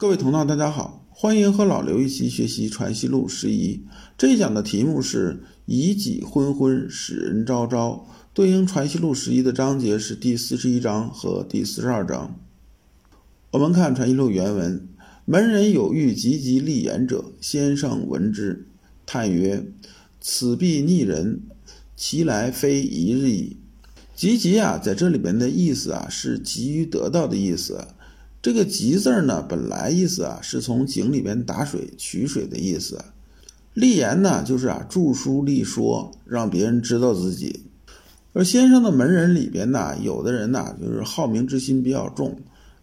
各位同道，大家好，欢迎和老刘一起学习《传习录》十一。这一讲的题目是“以己昏昏，使人昭昭”，对应《传习录》十一的章节是第四十一章和第四十二章。我们看《传习录》原文：“门人有欲急急立言者，先生闻之，叹曰：‘此必逆人，其来非一日矣。’急急啊，在这里边的意思啊，是急于得到的意思。”这个“急”字呢，本来意思啊是从井里边打水取水的意思。立言呢，就是啊著书立说，让别人知道自己。而先生的门人里边呢，有的人呢就是好名之心比较重，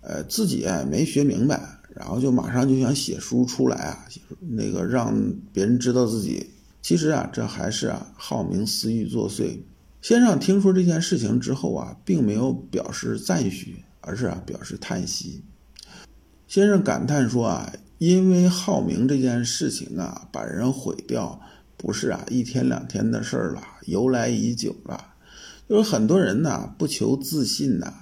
呃，自己啊没学明白，然后就马上就想写书出来啊，那个让别人知道自己。其实啊，这还是啊好名私欲作祟。先生听说这件事情之后啊，并没有表示赞许。而是啊，表示叹息。先生感叹说啊，因为好名这件事情啊，把人毁掉，不是啊一天两天的事儿了，由来已久了。就是很多人呐，不求自信呐，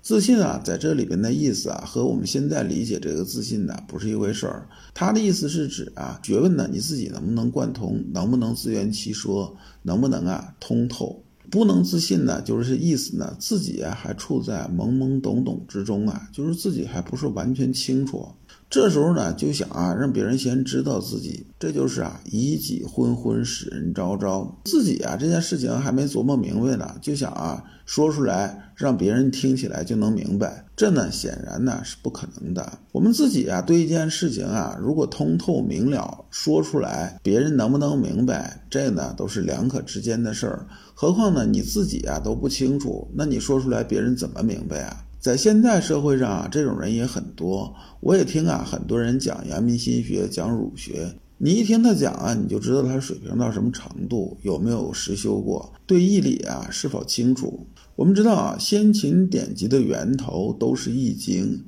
自信啊，在这里边的意思啊，和我们现在理解这个自信呢，不是一回事儿。他的意思是指啊，学问呢，你自己能不能贯通，能不能自圆其说，能不能啊通透。不能自信呢，就是意思呢，自己还处在懵懵懂懂之中啊，就是自己还不是完全清楚。这时候呢，就想啊，让别人先知道自己，这就是啊，以己昏昏，使人昭昭。自己啊，这件事情还没琢磨明白呢，就想啊，说出来让别人听起来就能明白，这呢，显然呢是不可能的。我们自己啊，对一件事情啊，如果通透明了，说出来，别人能不能明白，这呢都是两可之间的事儿。何况呢，你自己啊都不清楚，那你说出来，别人怎么明白啊？在现在社会上啊，这种人也很多。我也听啊，很多人讲阳明心学，讲儒学。你一听他讲啊，你就知道他水平到什么程度，有没有实修过，对义理啊是否清楚。我们知道啊，先秦典籍的源头都是《易经》，《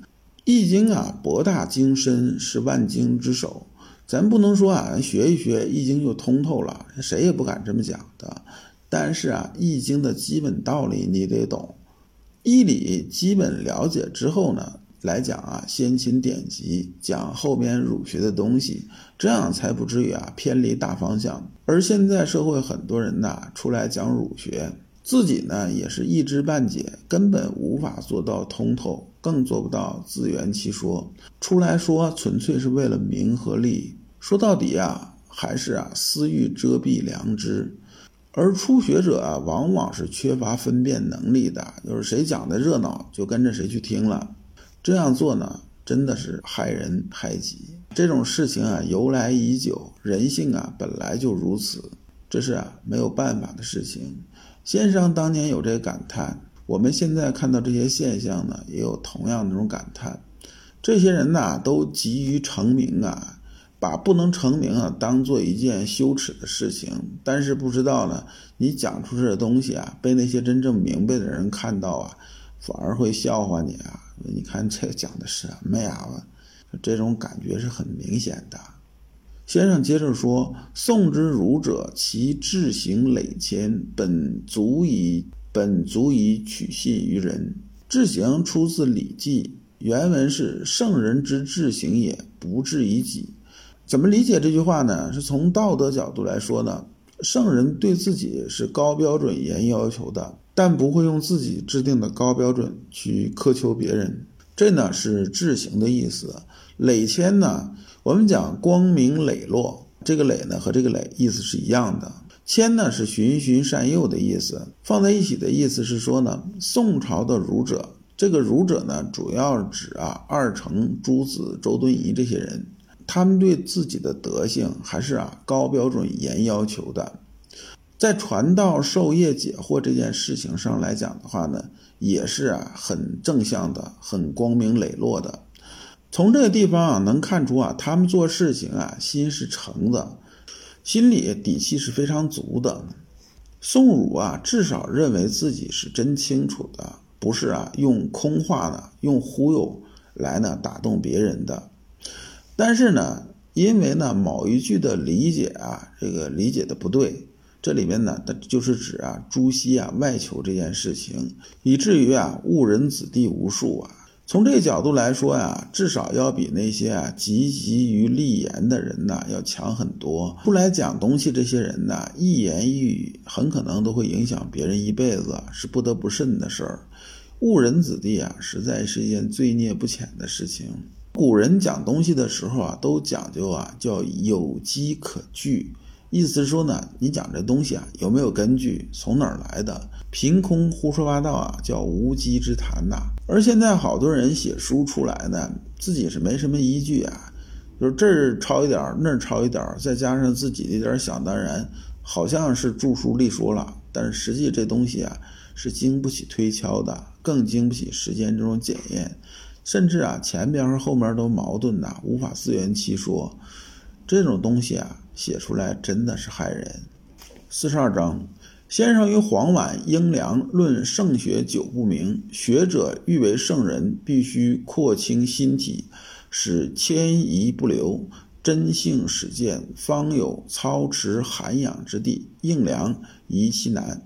易经》啊博大精深，是万经之首。咱不能说啊，学一学《易经》就通透了，谁也不敢这么讲的。但是啊，《易经》的基本道理你得懂。义理基本了解之后呢，来讲啊，先秦典籍讲后边儒学的东西，这样才不至于啊偏离大方向。而现在社会很多人呐出来讲儒学，自己呢也是一知半解，根本无法做到通透，更做不到自圆其说。出来说纯粹是为了名和利，说到底啊，还是啊私欲遮蔽良知。而初学者啊，往往是缺乏分辨能力的，就是谁讲的热闹就跟着谁去听了。这样做呢，真的是害人害己。这种事情啊，由来已久，人性啊本来就如此，这是啊没有办法的事情。先生当年有这个感叹，我们现在看到这些现象呢，也有同样的这种感叹。这些人呐，都急于成名啊。把不能成名啊当做一件羞耻的事情，但是不知道呢，你讲出这东西啊，被那些真正明白的人看到啊，反而会笑话你啊。你看这讲的什么呀？这种感觉是很明显的。先生接着说：“宋之儒者，其志行累迁，本足以本足以取信于人。志行出自《礼记》，原文是：圣人之志行也，不志于己。”怎么理解这句话呢？是从道德角度来说呢，圣人对自己是高标准严要求的，但不会用自己制定的高标准去苛求别人。这呢是志行的意思。磊谦呢，我们讲光明磊落，这个磊呢和这个磊意思是一样的。谦呢是循循善诱的意思，放在一起的意思是说呢，宋朝的儒者，这个儒者呢主要指啊二程、朱子、周敦颐这些人。他们对自己的德性还是啊高标准严要求的，在传道授业解惑这件事情上来讲的话呢，也是啊很正向的，很光明磊落的。从这个地方啊能看出啊，他们做事情啊心是诚的，心里底气是非常足的。宋儒啊至少认为自己是真清楚的，不是啊用空话呢，用忽悠来呢打动别人的。但是呢，因为呢某一句的理解啊，这个理解的不对，这里面呢，它就是指啊朱熹啊外求这件事情，以至于啊误人子弟无数啊。从这个角度来说呀，至少要比那些啊积极于立言的人呐要强很多。出来讲东西这些人呐，一言一语很可能都会影响别人一辈子，是不得不慎的事儿。误人子弟啊，实在是一件罪孽不浅的事情。古人讲东西的时候啊，都讲究啊叫有机可据。意思是说呢，你讲这东西啊有没有根据，从哪儿来的？凭空胡说八道啊，叫无稽之谈呐。而现在好多人写书出来呢，自己是没什么依据啊，就是这儿抄一点儿，那儿抄一点儿，再加上自己的一点想当然，好像是著书立说了，但是实际这东西啊是经不起推敲的，更经不起时间这种检验，甚至啊前边和后面都矛盾呐，无法自圆其说。这种东西啊。写出来真的是害人。四十二章，先生与黄绾、英良论圣学久不明。学者欲为圣人，必须廓清心体，使迁移不留，真性始见，方有操持涵养之地。应良宜其难。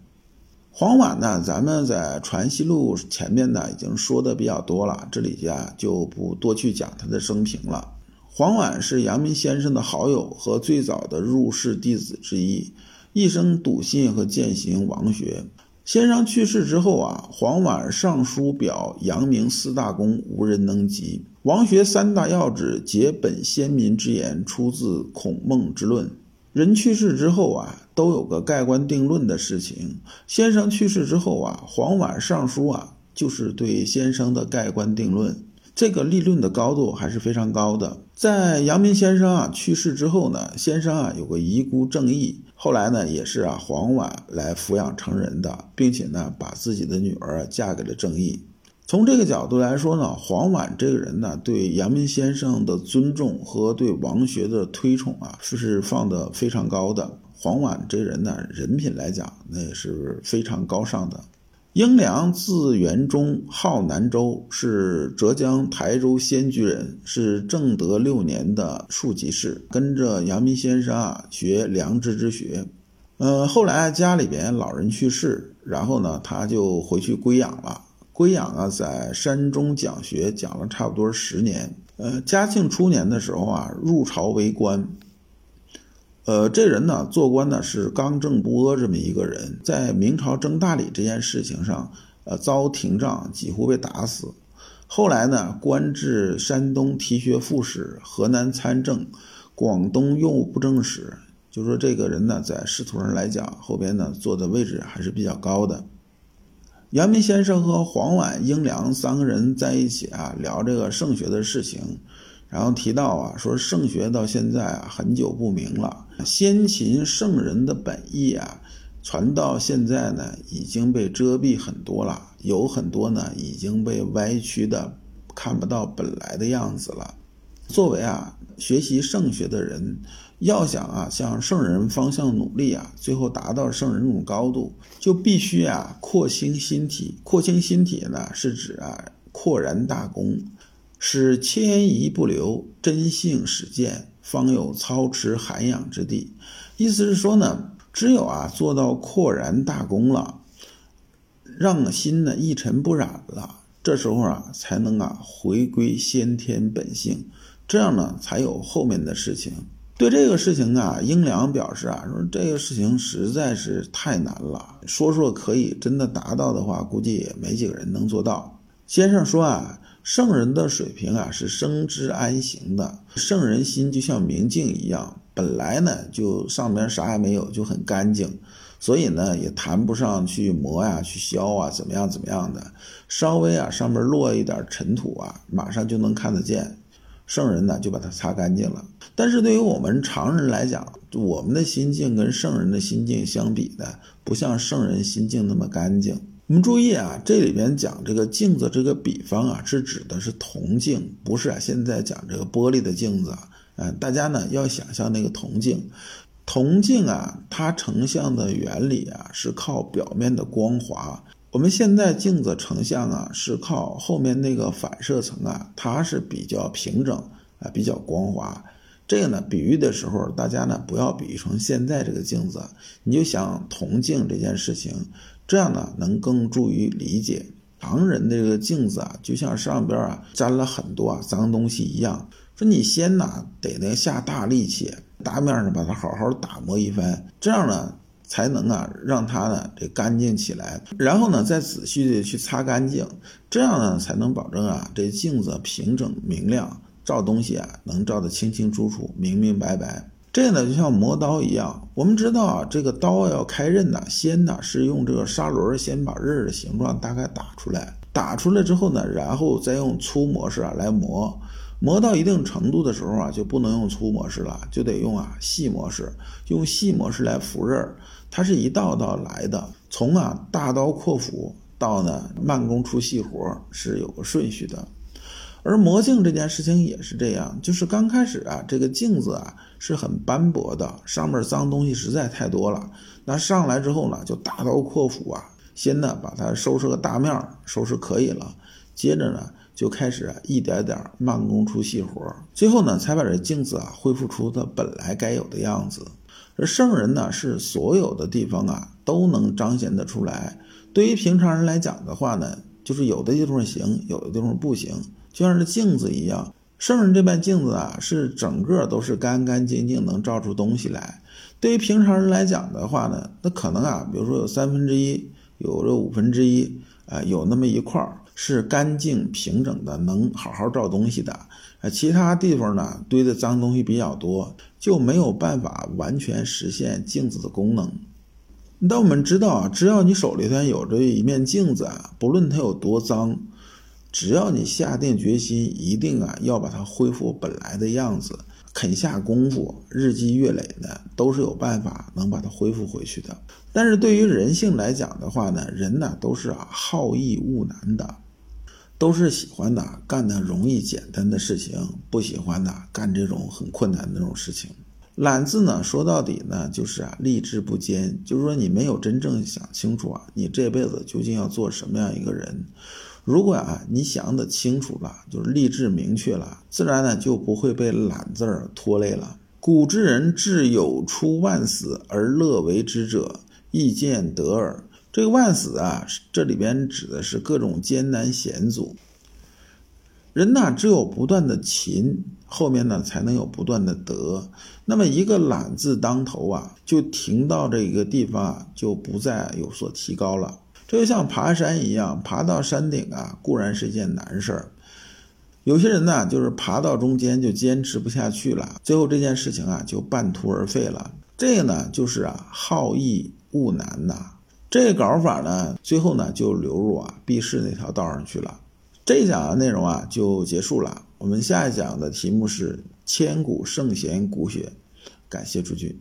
黄绾呢，咱们在《传习录》前面呢已经说的比较多了，这里呀就不多去讲他的生平了。黄绾是阳明先生的好友和最早的入室弟子之一，一生笃信和践行王学。先生去世之后啊，黄绾上书表阳明四大功，无人能及。王学三大要旨，皆本先民之言，出自孔孟之论。人去世之后啊，都有个盖棺定论的事情。先生去世之后啊，黄绾上书啊，就是对先生的盖棺定论。这个立论的高度还是非常高的。在阳明先生啊去世之后呢，先生啊有个遗孤郑义，后来呢也是啊黄绾来抚养成人的，并且呢把自己的女儿嫁给了郑义。从这个角度来说呢，黄绾这个人呢对阳明先生的尊重和对王学的推崇啊是放的非常高的。黄绾这人呢人品来讲那也是非常高尚的。英良字元忠，号南州，是浙江台州仙居人，是正德六年的庶吉士，跟着阳明先生啊学良知之学。呃，后来家里边老人去世，然后呢他就回去归养了。归养啊，在山中讲学，讲了差不多十年。呃，嘉庆初年的时候啊，入朝为官。呃，这人呢，做官呢是刚正不阿这么一个人，在明朝征大理这件事情上，呃，遭廷杖，几乎被打死。后来呢，官至山东提学副使、河南参政、广东右布政使。就说这个人呢，在仕途上来讲，后边呢坐的位置还是比较高的。阳明先生和黄绾、英良三个人在一起啊，聊这个圣学的事情。然后提到啊，说圣学到现在啊很久不明了，先秦圣人的本意啊，传到现在呢已经被遮蔽很多了，有很多呢已经被歪曲的看不到本来的样子了。作为啊学习圣学的人，要想啊向圣人方向努力啊，最后达到圣人这种高度，就必须啊扩清心体。扩清心体呢，是指啊扩然大功。使迁移不留，真性始见，方有操持涵养之地。意思是说呢，只有啊做到扩然大功了，让心呢一尘不染了，这时候啊才能啊回归先天本性，这样呢才有后面的事情。对这个事情啊，英良表示啊说这个事情实在是太难了，说说可以，真的达到的话，估计也没几个人能做到。先生说啊。圣人的水平啊是生之安行的，圣人心就像明镜一样，本来呢就上面啥也没有，就很干净，所以呢也谈不上去磨呀、去削啊，怎么样怎么样的，稍微啊上面落一点尘土啊，马上就能看得见，圣人呢就把它擦干净了。但是对于我们常人来讲，我们的心境跟圣人的心境相比呢，不像圣人心境那么干净。我们注意啊，这里边讲这个镜子这个比方啊，是指的是铜镜，不是啊。现在讲这个玻璃的镜子，嗯，大家呢要想象那个铜镜，铜镜啊，它成像的原理啊是靠表面的光滑。我们现在镜子成像啊是靠后面那个反射层啊，它是比较平整啊，比较光滑。这个呢，比喻的时候，大家呢不要比喻成现在这个镜子，你就想铜镜这件事情。这样呢，能更助于理解。旁人的这个镜子啊，就像上边啊沾了很多啊脏东西一样。说你先呐得那下大力气，大面上把它好好打磨一番，这样呢才能啊让它呢这干净起来。然后呢再仔细的去擦干净，这样呢才能保证啊这镜子平整明亮，照东西啊能照得清清楚楚、明明白白。这呢就像磨刀一样，我们知道啊，这个刀要开刃呢，先呢是用这个砂轮先把刃的形状大概打出来，打出来之后呢，然后再用粗模式啊来磨，磨到一定程度的时候啊，就不能用粗模式了，就得用啊细模式，用细模式来浮刃，它是一道道来的，从啊大刀阔斧到呢慢工出细活是有个顺序的。而魔镜这件事情也是这样，就是刚开始啊，这个镜子啊是很斑驳的，上面脏东西实在太多了。那上来之后呢，就大刀阔斧啊，先呢把它收拾个大面儿，收拾可以了，接着呢就开始啊一点点慢工出细活，最后呢才把这镜子啊恢复出它本来该有的样子。而圣人呢是所有的地方啊都能彰显得出来，对于平常人来讲的话呢，就是有的地方行，有的地方不行。就像这镜子一样，圣人这面镜子啊，是整个都是干干净净，能照出东西来。对于平常人来讲的话呢，那可能啊，比如说有三分之一，有这五分之一，啊，有那么一块儿是干净平整的，能好好照东西的。啊，其他地方呢堆的脏东西比较多，就没有办法完全实现镜子的功能。但我们知道啊，只要你手里头有这一面镜子啊，不论它有多脏。只要你下定决心，一定啊要把它恢复本来的样子，肯下功夫，日积月累的，都是有办法能把它恢复回去的。但是对于人性来讲的话呢，人呢都是啊好逸恶难的，都是喜欢的干的容易简单的事情，不喜欢的干这种很困难的那种事情。懒字呢，说到底呢，就是啊立志不坚，就是说你没有真正想清楚啊，你这辈子究竟要做什么样一个人。如果啊，你想得清楚了，就是立志明确了，自然呢就不会被懒字儿拖累了。古之人志有出万死而乐为之者，亦见得耳。这个万死啊，这里边指的是各种艰难险阻。人呐，只有不断的勤，后面呢才能有不断的得。那么一个懒字当头啊，就停到这个地方啊，就不再有所提高了。这就像爬山一样，爬到山顶啊，固然是一件难事儿。有些人呢，就是爬到中间就坚持不下去了，最后这件事情啊就半途而废了。这个呢，就是啊好逸恶难呐。这个搞法呢，最后呢就流入啊避世那条道上去了。这一讲的内容啊就结束了。我们下一讲的题目是千古圣贤骨血，感谢诸君。